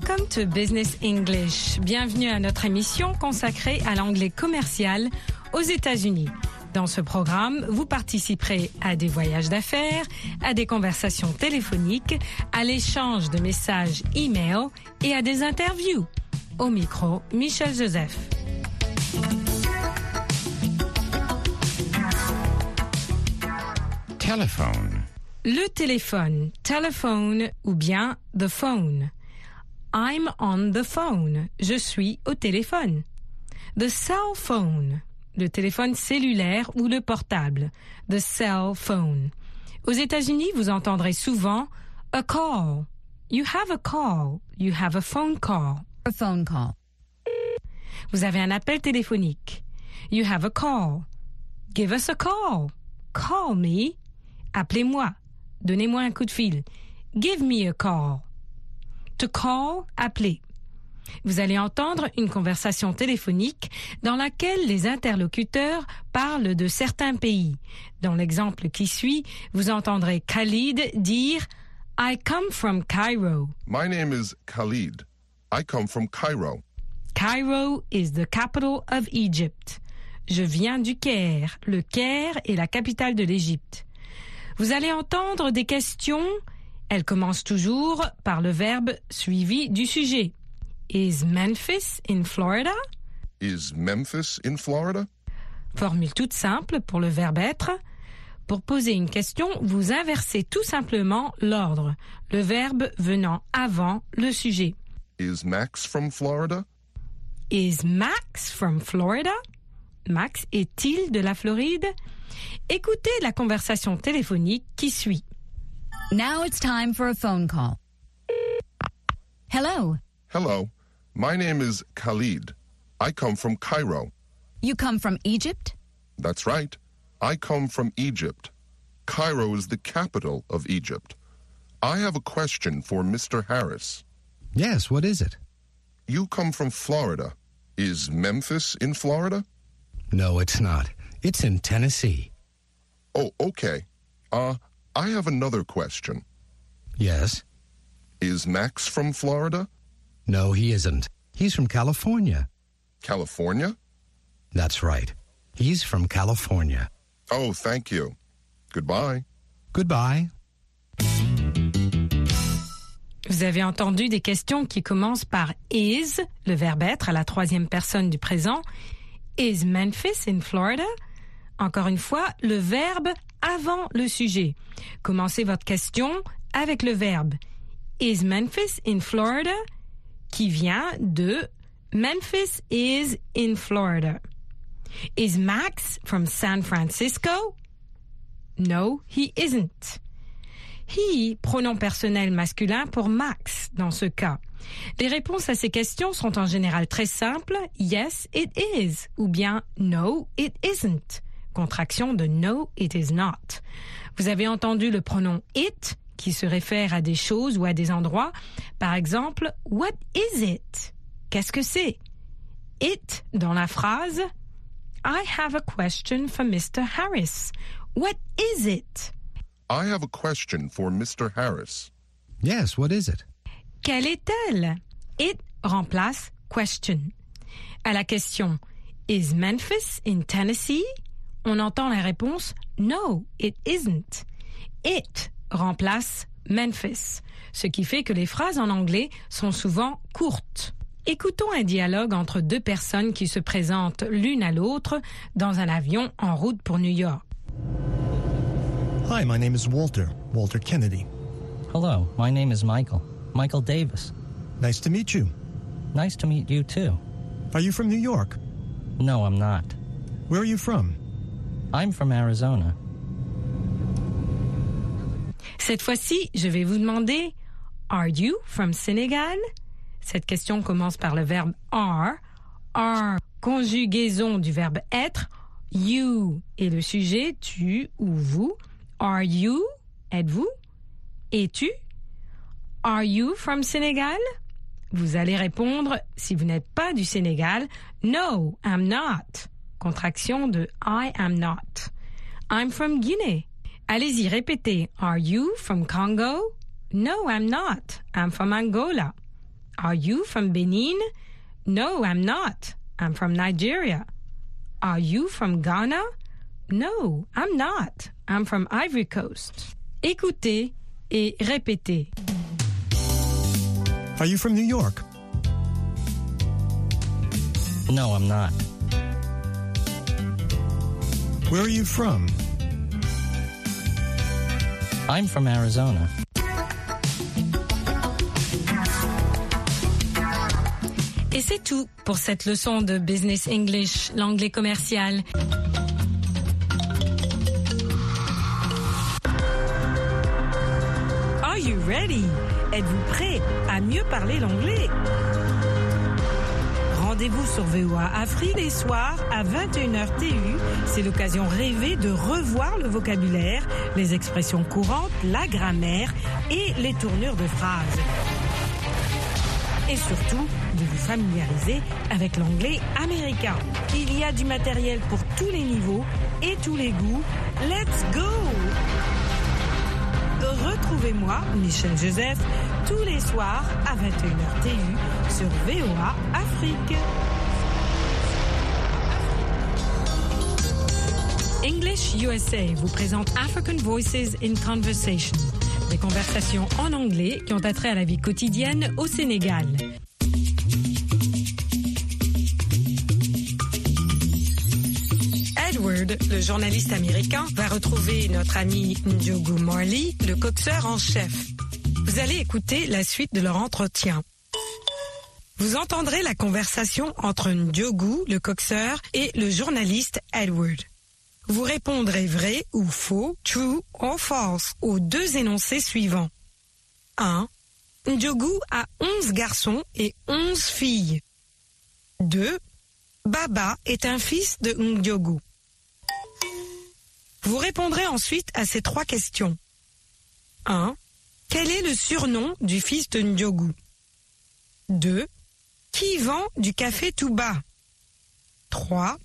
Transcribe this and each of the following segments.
Welcome to Business English. Bienvenue à notre émission consacrée à l'anglais commercial aux États-Unis. Dans ce programme, vous participerez à des voyages d'affaires, à des conversations téléphoniques, à l'échange de messages e-mail et à des interviews. Au micro, Michel Joseph. Telephone. Le téléphone, telephone ou bien the phone. I'm on the phone. Je suis au téléphone. The cell phone. Le téléphone cellulaire ou le portable. The cell phone. Aux États-Unis, vous entendrez souvent a call. You have a call. You have a phone call. A phone call. Vous avez un appel téléphonique. You have a call. Give us a call. Call me. Appelez-moi. Donnez-moi un coup de fil. Give me a call. To call, appeler. Vous allez entendre une conversation téléphonique dans laquelle les interlocuteurs parlent de certains pays. Dans l'exemple qui suit, vous entendrez Khalid dire I come from Cairo. My name is Khalid. I come from Cairo. Cairo is the capital of Egypt. Je viens du Caire. Le Caire est la capitale de l'Égypte. Vous allez entendre des questions. Elles commencent toujours par le verbe suivi du sujet. Is Memphis in Florida? Is Memphis in Florida? Formule toute simple pour le verbe être. Pour poser une question, vous inversez tout simplement l'ordre, le verbe venant avant le sujet. Is Max from Florida? Is Max from Florida? Max est-il de la Floride? Écoutez la conversation téléphonique qui suit. Now it's time for a phone call. Hello. Hello. My name is Khalid. I come from Cairo. You come from Egypt? That's right. I come from Egypt. Cairo is the capital of Egypt. I have a question for Mr. Harris. Yes, what is it? You come from Florida. Is Memphis in Florida? No, it's not. It's in Tennessee. Oh, okay. Uh, I have another question. Yes? Is Max from Florida? No, he isn't. He's from California. California? That's right. He's from California. Oh, thank you. Goodbye. Goodbye. Vous avez entendu des questions qui commencent par is, le verbe être à la troisième personne du présent. Is Memphis in Florida? Encore une fois, le verbe avant le sujet. Commencez votre question avec le verbe Is Memphis in Florida? qui vient de Memphis is in Florida. Is Max from San Francisco? No, he isn't. He, pronom personnel masculin pour Max dans ce cas. Les réponses à ces questions sont en général très simples. Yes, it is. Ou bien no, it isn't. Contraction de no, it is not. Vous avez entendu le pronom it qui se réfère à des choses ou à des endroits. Par exemple, what is it? Qu'est-ce que c'est? It dans la phrase I have a question for Mr. Harris. What is it? I have a question for Mr. Harris. Yes, what is it? Quelle est-elle? It remplace question. À la question Is Memphis in Tennessee? On entend la réponse No, it isn't. It remplace Memphis, ce qui fait que les phrases en anglais sont souvent courtes. Écoutons un dialogue entre deux personnes qui se présentent l'une à l'autre dans un avion en route pour New York. Hi, my name is Walter, Walter Kennedy. Hello, my name is Michael. Michael Davis. Nice to meet you. Nice to meet you too. Are you from New York? No, I'm not. Where are you from? I'm from Arizona. Cette fois-ci, je vais vous demander Are you from Senegal? Cette question commence par le verbe are. Are, conjugaison du verbe être. You est le sujet, tu ou vous. Are you? Êtes-vous? Es-tu? Are you from Senegal? Vous allez répondre, si vous n'êtes pas du Sénégal, No, I'm not. Contraction de I am not. I'm from Guinea. Allez-y, répétez. Are you from Congo? No, I'm not. I'm from Angola. Are you from Benin? No, I'm not. I'm from Nigeria. Are you from Ghana? No, I'm not. I'm from Ivory Coast. Écoutez et répétez. Are you from New York? No, I'm not. Where are you from? I'm from Arizona. Et c'est tout pour cette leçon de Business English, l'anglais commercial. Are you ready? Êtes-vous prêt à mieux parler l'anglais? Rendez-vous sur VOA Afrique les soirs à 21h TU. C'est l'occasion rêvée de revoir le vocabulaire, les expressions courantes, la grammaire et les tournures de phrases. Et surtout, de vous familiariser avec l'anglais américain. Il y a du matériel pour tous les niveaux et tous les goûts. Let's go! Retrouvez-moi, Michel Joseph, tous les soirs à 21h TU sur VOA Afrique. English USA vous présente African Voices in Conversation, des conversations en anglais qui ont attrait à la vie quotidienne au Sénégal. Edward, le journaliste américain, va retrouver notre ami Ndiogu Marley, le coxeur en chef. Vous allez écouter la suite de leur entretien. Vous entendrez la conversation entre Ndiogu, le coxeur, et le journaliste Edward. Vous répondrez vrai ou faux, true ou false aux deux énoncés suivants. 1. Ndiogu a 11 garçons et 11 filles. 2. Baba est un fils de Ndiogu. Vous répondrez ensuite à ces trois questions. 1. Quel est le surnom du fils de Ndiogu? 2. Qui vend du café tout bas? 3.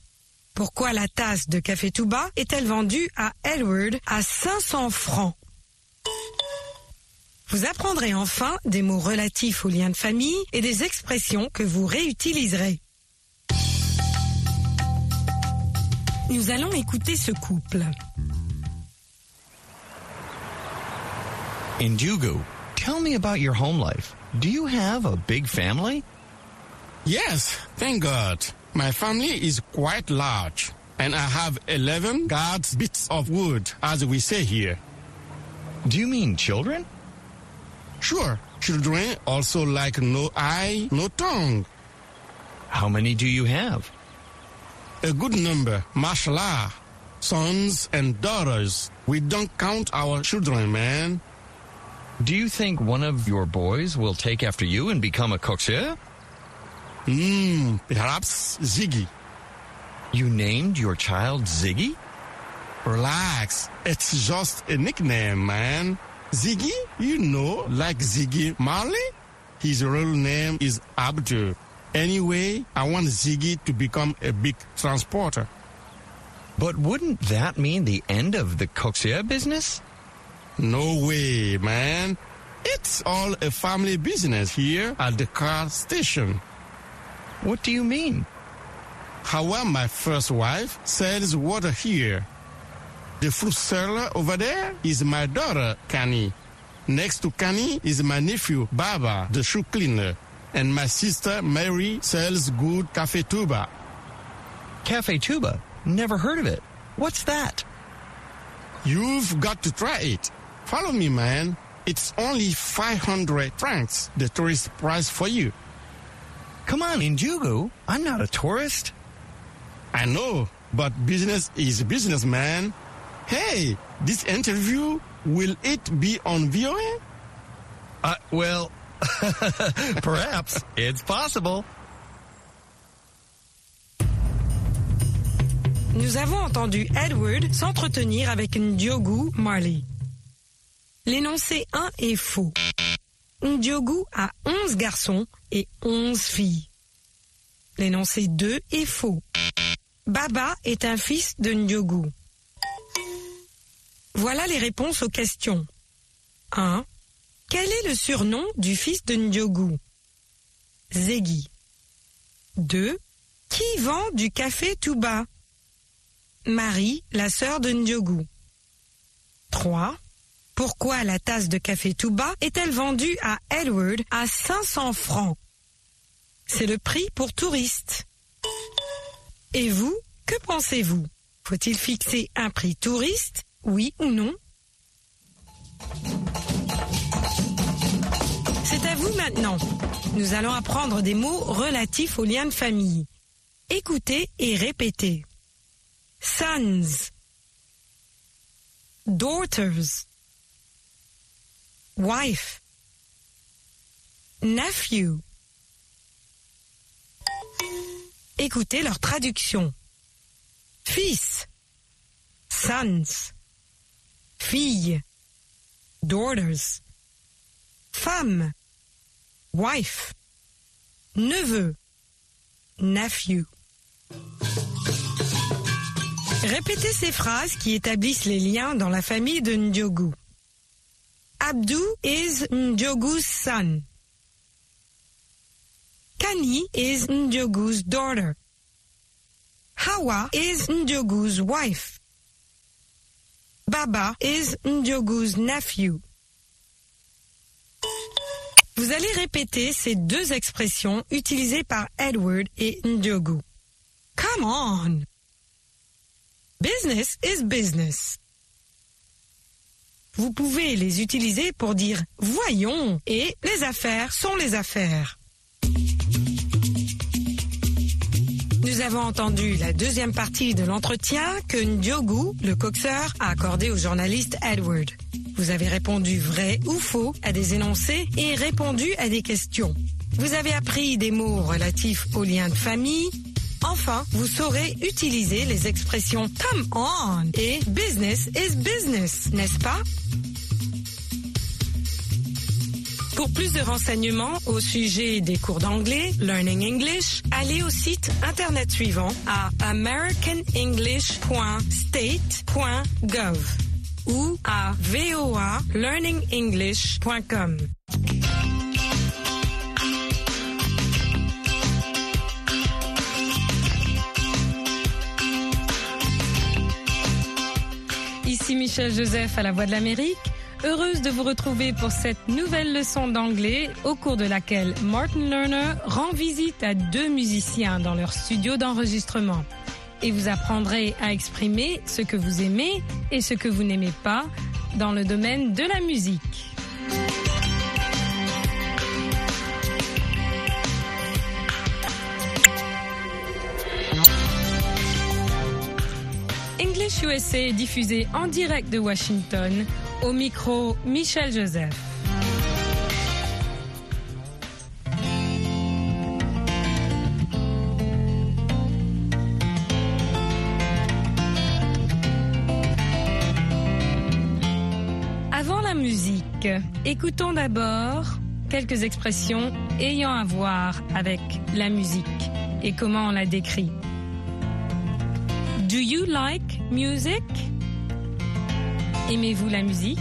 Pourquoi la tasse de café tout bas est-elle vendue à Edward à 500 francs? Vous apprendrez enfin des mots relatifs aux liens de famille et des expressions que vous réutiliserez. Nous allons écouter ce couple. Indugu, tell me about your home life. Do you have a big family? Yes, thank God. My family is quite large, and I have 11 guards bits of wood, as we say here. Do you mean children? Sure, children also like no eye, no tongue. How many do you have? A good number, mashallah. Sons and daughters. We don't count our children, man. Do you think one of your boys will take after you and become a coxeur? Hmm, perhaps Ziggy. You named your child Ziggy? Relax. It's just a nickname, man. Ziggy, you know, like Ziggy Marley? His real name is Abdul. Anyway, I want Ziggy to become a big transporter. But wouldn't that mean the end of the coxeur business? No way, man. It's all a family business here at the car station. What do you mean? How my first wife sells water here. The fruit seller over there is my daughter, Kani. Next to Kani is my nephew, Baba, the shoe cleaner. And my sister, Mary, sells good cafe tuba. Cafe Tuba? Never heard of it. What's that? You've got to try it. Follow me, man. It's only 500 francs, the tourist price for you. Come on, Injugu. I'm not a tourist. I know, but business is business, man. Hey, this interview, will it be on VOA? Uh, well, perhaps. It's possible. Nous avons entendu Edward s'entretenir avec Ndiogu Marley. L'énoncé 1 est faux. Ndiogu a 11 garçons et 11 filles. L'énoncé 2 est faux. Baba est un fils de Ndiogu. Voilà les réponses aux questions. 1. Quel est le surnom du fils de Ndiogu? Ziggy 2. Qui vend du café tout bas? Marie, la sœur de Ndiogu. 3. Pourquoi la tasse de café tout bas est-elle vendue à Edward à 500 francs? C'est le prix pour touristes. Et vous, que pensez-vous? Faut-il fixer un prix touriste, oui ou non? C'est à vous maintenant. Nous allons apprendre des mots relatifs aux liens de famille. Écoutez et répétez. Sons, daughters, wife, nephew. Écoutez leur traduction. Fils, sons, fille, daughters, femme, wife, neveu, nephew. Répétez ces phrases qui établissent les liens dans la famille de Ndiogu. Abdou is Ndiogu's son. Kani is Ndiogu's daughter. Hawa is Ndiogu's wife. Baba is Ndiogu's nephew. Vous allez répéter ces deux expressions utilisées par Edward et Ndiogu. Come on! Business is business. Vous pouvez les utiliser pour dire voyons et les affaires sont les affaires. Nous avons entendu la deuxième partie de l'entretien que Ndiogu, le coxeur, a accordé au journaliste Edward. Vous avez répondu vrai ou faux à des énoncés et répondu à des questions. Vous avez appris des mots relatifs aux liens de famille. Enfin, vous saurez utiliser les expressions come on et business is business, n'est-ce pas? Pour plus de renseignements au sujet des cours d'anglais, Learning English, allez au site internet suivant à americanenglish.state.gov ou à voalearningenglish.com. Ici Michel Joseph à la Voix de l'Amérique. Heureuse de vous retrouver pour cette nouvelle leçon d'anglais au cours de laquelle Martin Lerner rend visite à deux musiciens dans leur studio d'enregistrement. Et vous apprendrez à exprimer ce que vous aimez et ce que vous n'aimez pas dans le domaine de la musique. English USA diffusé en direct de Washington au micro Michel Joseph. Avant la musique, écoutons d'abord quelques expressions ayant à voir avec la musique et comment on la décrit. Do you like music? Aimez-vous la musique?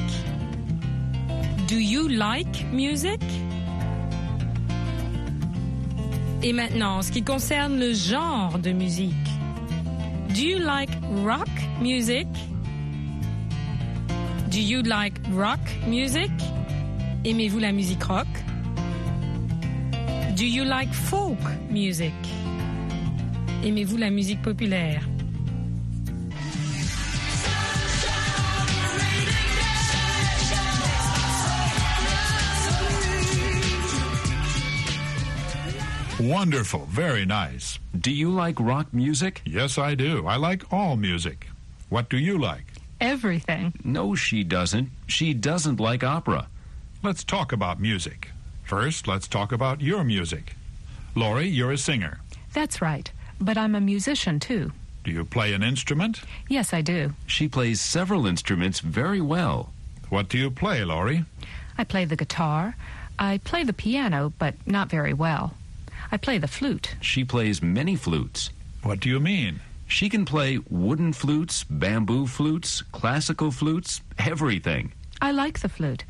Do you like music? Et maintenant, en ce qui concerne le genre de musique. Do you like rock music? Do you like rock music? Aimez-vous la musique rock? Do you like folk music? Aimez-vous la musique populaire? Wonderful. Very nice. Do you like rock music? Yes, I do. I like all music. What do you like? Everything. No, she doesn't. She doesn't like opera. Let's talk about music. First, let's talk about your music. Laurie, you're a singer. That's right. But I'm a musician too. Do you play an instrument? Yes, I do. She plays several instruments very well. What do you play, Laurie? I play the guitar. I play the piano, but not very well. I play the flute. She plays many flutes. What do you mean? She can play wooden flutes, bamboo flutes, classical flutes, everything. I like the flute.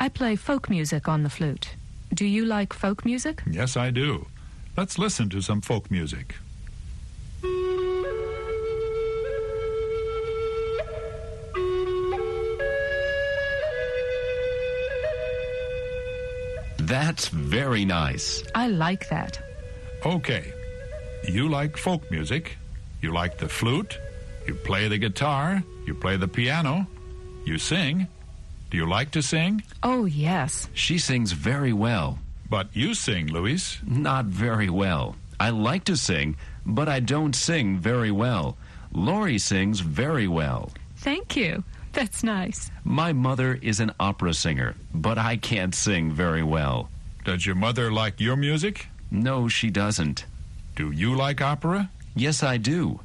I play folk music on the flute. Do you like folk music? Yes, I do. Let's listen to some folk music. That's very nice. I like that. Okay. You like folk music. You like the flute. You play the guitar. You play the piano. You sing. Do you like to sing? Oh, yes. She sings very well. But you sing, Luis. Not very well. I like to sing, but I don't sing very well. Laurie sings very well. Thank you. That's nice. My mother is an opera singer, but I can't sing very well. Does your mother like your music? No, she doesn't. Do you like opera? Yes, I do.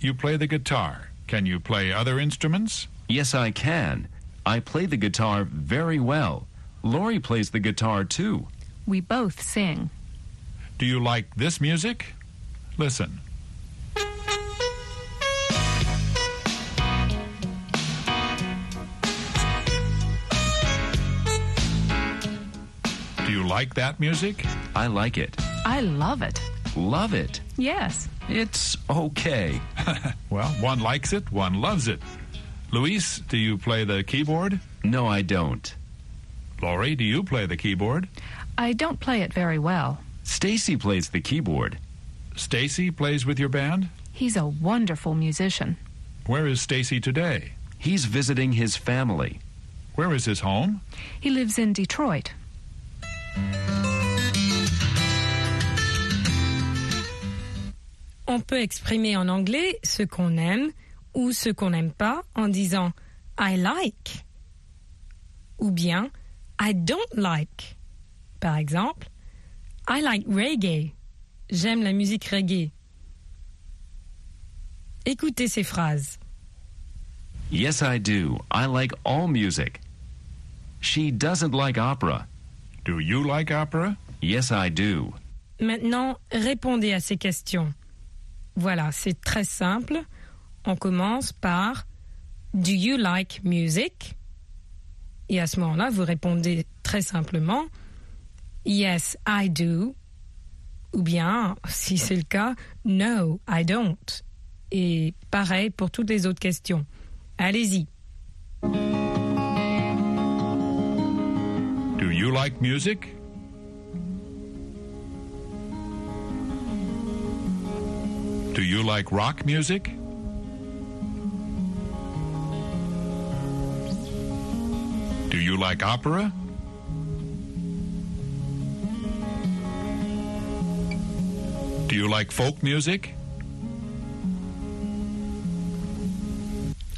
You play the guitar. Can you play other instruments? Yes, I can. I play the guitar very well. Laurie plays the guitar too. We both sing. Do you like this music? Listen. You like that music? I like it. I love it. Love it. Yes. It's okay. well, one likes it, one loves it. Luis, do you play the keyboard? No, I don't. Laurie, do you play the keyboard? I don't play it very well. Stacy plays the keyboard. Stacy plays with your band? He's a wonderful musician. Where is Stacy today? He's visiting his family. Where is his home? He lives in Detroit. On peut exprimer en anglais ce qu'on aime ou ce qu'on n'aime pas en disant I like ou bien I don't like. Par exemple, I like reggae. J'aime la musique reggae. Écoutez ces phrases. Yes, I do. I like all music. She doesn't like opera. Do you like opera? Yes, I do. Maintenant, répondez à ces questions. Voilà, c'est très simple. On commence par Do you like music? Et à ce moment-là, vous répondez très simplement Yes, I do. Ou bien, si c'est le cas, No, I don't. Et pareil pour toutes les autres questions. Allez-y. You like music? Do you like rock music? Do you like opera? Do you like folk music?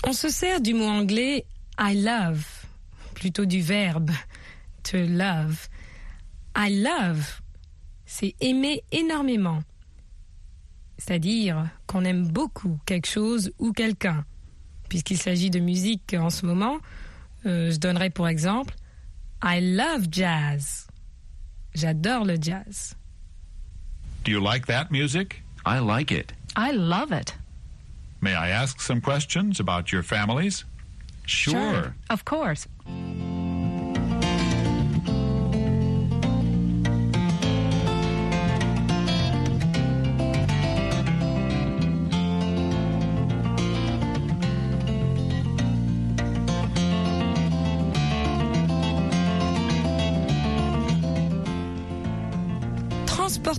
On se sert du mot anglais I love, plutôt du verbe to love. I love, c'est aimer énormément. C'est-à-dire qu'on aime beaucoup quelque chose ou quelqu'un. Puisqu'il s'agit de musique en ce moment, euh, je donnerai pour exemple I love jazz. J'adore le jazz. Do you like that music? I like it. I love it. May I ask some questions about your families? Sure. Of course.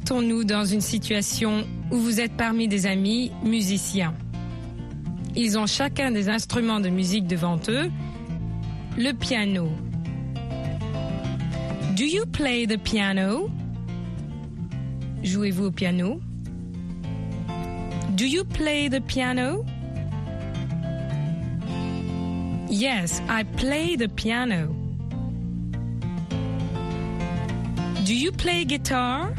Transportons-nous dans une situation où vous êtes parmi des amis musiciens. Ils ont chacun des instruments de musique devant eux. Le piano. Do you play the piano? Jouez-vous au piano? Do you play the piano? Yes, I play the piano. Do you play guitar?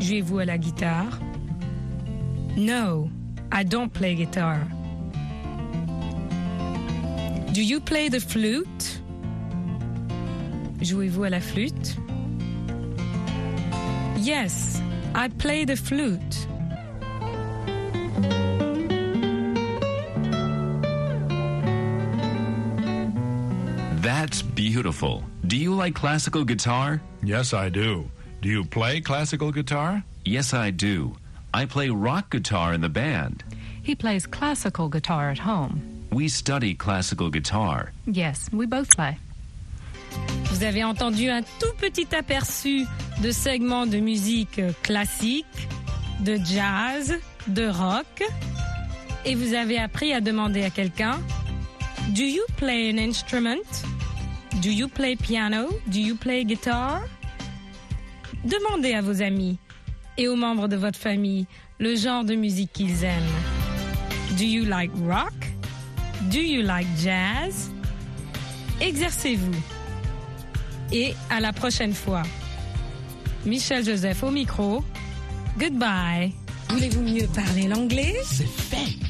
Jouez-vous à la guitare? No, I don't play guitar. Do you play the flute? Jouez-vous à la flûte? Yes, I play the flute. That's beautiful. Do you like classical guitar? Yes, I do. Do you play classical guitar? Yes, I do. I play rock guitar in the band. He plays classical guitar at home. We study classical guitar. Yes, we both play. Vous avez entendu un tout petit aperçu de segments de musique classique, de jazz, de rock. Et vous avez appris à demander à quelqu'un Do you play an instrument? Do you play piano? Do you play guitar? Demandez à vos amis et aux membres de votre famille le genre de musique qu'ils aiment. Do you like rock? Do you like jazz? Exercez-vous. Et à la prochaine fois. Michel Joseph au micro. Goodbye. Voulez-vous mieux parler l'anglais? C'est fait.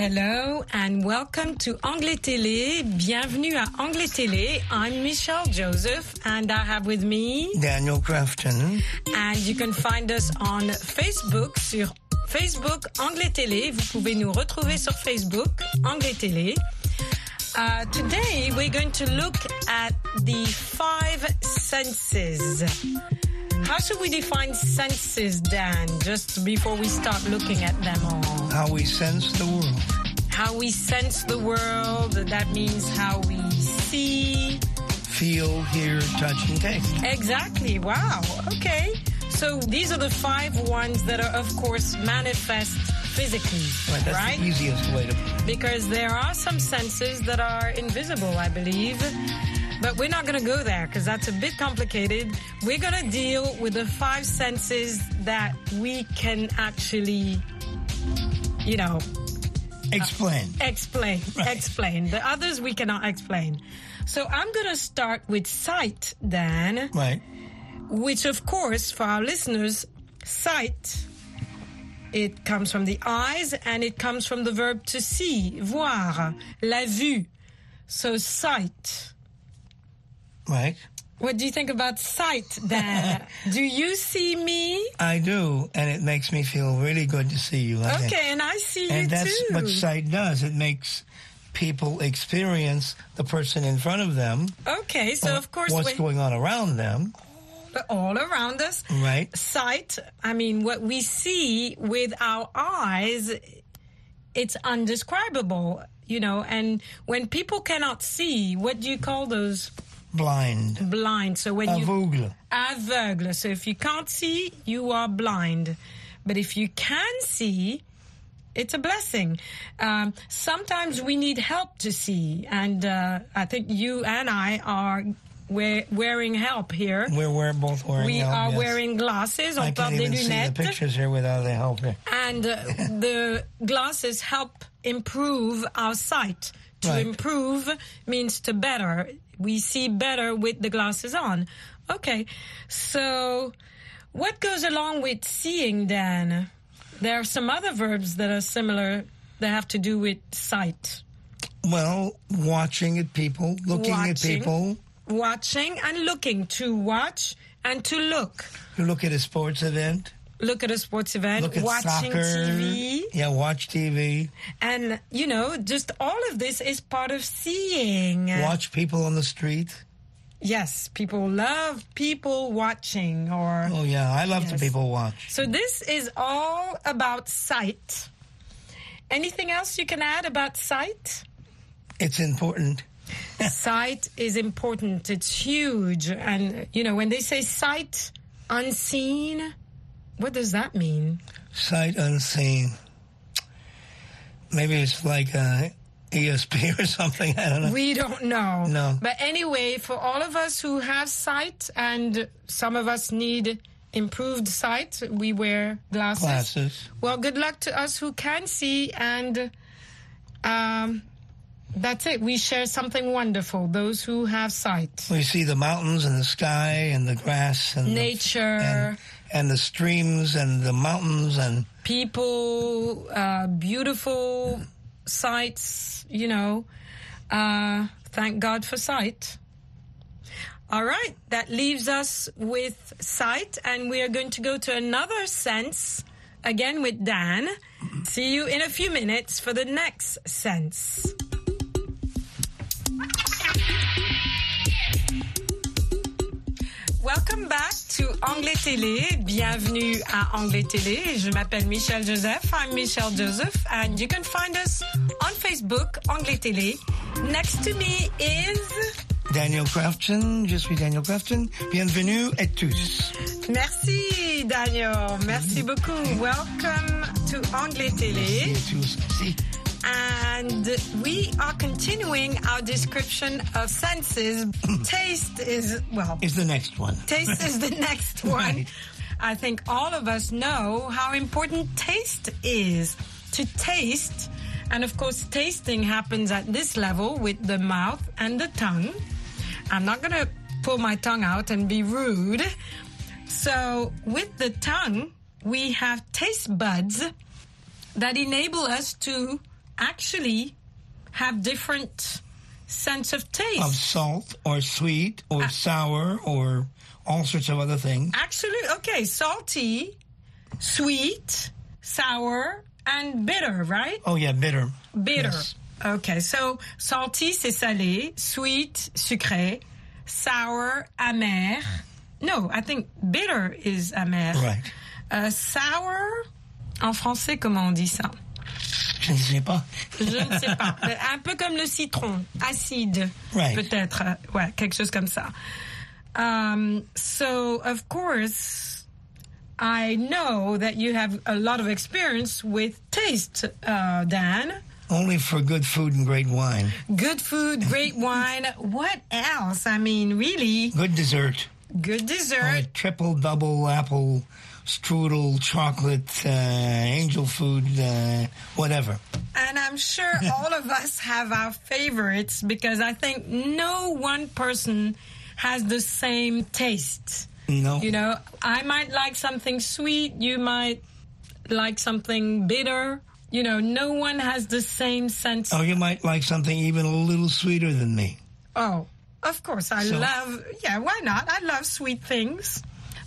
Hello and welcome to Anglais Télé. Bienvenue à Anglais Télé. I'm Michelle Joseph and I have with me Daniel Crafton. and you can find us on Facebook sur Facebook Anglais Télé. Vous pouvez nous retrouver sur Facebook Anglais Télé. Uh, today we're going to look at the five senses. How should we define senses, Dan, just before we start looking at them all? How we sense the world. How we sense the world, that means how we see. Feel, hear, touch, and taste. Exactly, wow, okay. So these are the five ones that are, of course, manifest physically, Right, that's right? the easiest way to Because there are some senses that are invisible, I believe. But we're not going to go there because that's a bit complicated. We're going to deal with the five senses that we can actually, you know, explain. Uh, explain. Explain. The others we cannot explain. So I'm going to start with sight, Dan, Right. which, of course, for our listeners, sight. It comes from the eyes and it comes from the verb to see, voir, la vue. So sight. Right. What do you think about sight, Dan? do you see me? I do, and it makes me feel really good to see you. I think. Okay, and I see you too. And that's what sight does. It makes people experience the person in front of them. Okay, so of course, what's going on around them. all around us. Right. Sight, I mean, what we see with our eyes, it's undescribable, you know. And when people cannot see, what do you call those? Blind. Blind. So when you Aveugle. aveugle. So if you can't see, you are blind. But if you can see, it's a blessing. Um, sometimes we need help to see, and uh, I think you and I are we- wearing help here. We're, we're both wearing we help, are yes. wearing glasses. I can't even see the pictures here without the help. here. And uh, the glasses help improve our sight. To Right. improve means to better. We see better with the glasses on. Okay. So what goes along with seeing then? There are some other verbs that are similar that have to do with sight. Well, watching at people, looking at people. Watching and looking. To watch and to look. You look at a sports event. Look at a sports event, Look at watching soccer. TV. Yeah, watch TV. And, you know, just all of this is part of seeing. Watch people on the street. Yes, people love people watching or. Oh yeah, I love Yes. the people watch. So this is all about sight. Anything else you can add about sight? It's important. sight is important. It's huge. And, you know, when they say sight unseen, what does that mean? Sight unseen. Maybe it's like uh, ESP or something. I don't know. We don't know. No. But anyway, for all of us who have sight and some of us need improved sight, we wear glasses. Glasses. Well, good luck to us who can see and um, That's it. We share something wonderful. Those who have sight. We see the mountains and the sky and the grass and the- Nature. and, and the streams and the mountains and people, uh, beautiful sights, you know. Uh, thank God for sight. All right, that leaves us with sight, and we are going to go to another sense again with Dan. See you in a few minutes for the next sense. Anglais Télé. Bienvenue à Anglais Télé. Je m'appelle Michelle Joseph. I'm Michelle Joseph, and you can find us on Facebook, Anglais Télé. Next to me is Daniel Crafton. Je suis Daniel Crafton. Bienvenue à tous. Merci Daniel. Merci beaucoup. Welcome to Anglais Télé. Merci à tous. Merci. And we are continuing our description of senses. Taste is, well, Is the next one. taste is the next one. Right. I think all of us know how important taste is. To taste, and of course, tasting happens at this level with the mouth and the tongue. I'm not going to pull my tongue out and be rude. So, with the tongue, we have taste buds that enable us to actually have different sense of taste. Of salt or sweet or sour or all sorts of other things. Actually, okay, salty, sweet, sour, and bitter, right? Oh yeah, bitter. Bitter. Yes. Okay, so salty, c'est salé, sweet, sucré, sour, amer. No, I think bitter is amer. Right. Uh, sour, en français, comment on dit ça? Je ne sais pas. Je ne sais pas. Un peu comme le citron, acide, Right. peut-être. euh, Ouais, quelque chose comme ça. Um, so, of course, I know that you have a lot of experience with taste, uh, Dan. Only for good food and great wine. Good food, great wine. What else? I mean, really, Good dessert. good dessert. triple, double, apple, strudel, chocolate, uh, angel food, uh, whatever. And I'm sure all of us have our favorites because I think no one person has the same taste. No. You know, I might like something sweet, you might like something bitter. You know, no one has the same sense. Oh, you might like something even a little sweeter than me. Oh, of course, I So- love, yeah, why not? I love sweet things.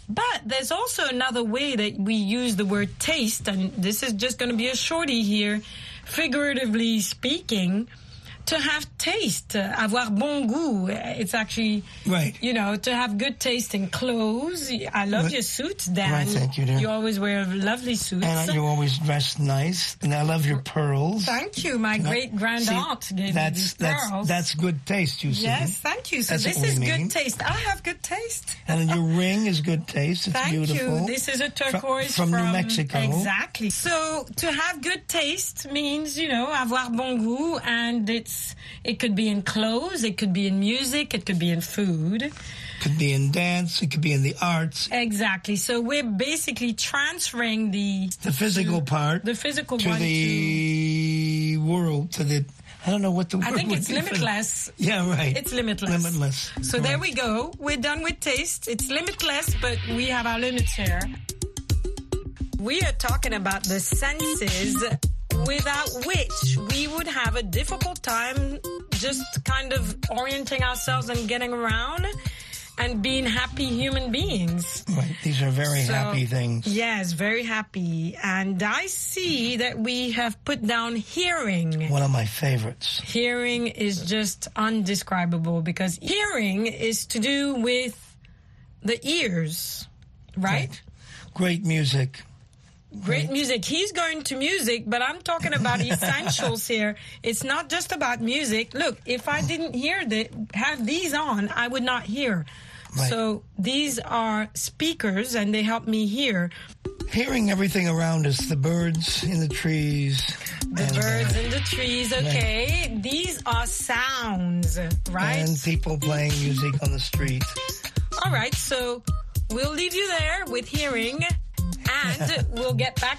But there's also another way that we use the word taste, and this is just going to be a shorty here, figuratively speaking, to have taste, avoir bon goût. It's actually, Right. you know, to have good taste in clothes. I love your suits, Dan. Right, thank you, dear. You always wear lovely suits. And you always dress nice, and I love your pearls. Thank you. My great grand aunt gave me that's these that's pearls. that's good taste. You see. Yes, thank you. So That's this is mean. good taste. I have good taste. And your ring is good taste. It's Thank beautiful. you. This is a turquoise from, New Mexico. Exactly. So to have good taste means, you know, avoir bon goût, and it's it could be in clothes, it could be in music, it could be in food. It Could be in dance. It could be in the arts. Exactly. So we're basically transferring the The physical part the physical to one to. the world. To the I don't know what the I word think would it's for- limitless. Yeah, right. It's limitless. Limitless. So there we go. We're done with taste. It's limitless, but we have our limits here. We are talking about the senses without which we would have a difficult time just kind of orienting ourselves and getting around and being happy human beings. Right. These are very So, happy things. Yes, very happy. And I see that we have put down hearing. One of my favorites. Hearing is just undescribable because hearing is to do with the ears, right? Great music. Great music. He's going to music, but I'm talking about essentials here. It's not just about music. Look, if I didn't hear the have these on, I would not hear. Right. So these are speakers and they help me hear. Hearing everything around us, the birds in the trees. The and, uh, birds in the trees, okay. These are sounds, right? And people playing music on the street. All right, so we'll leave you there with hearing, and we'll get back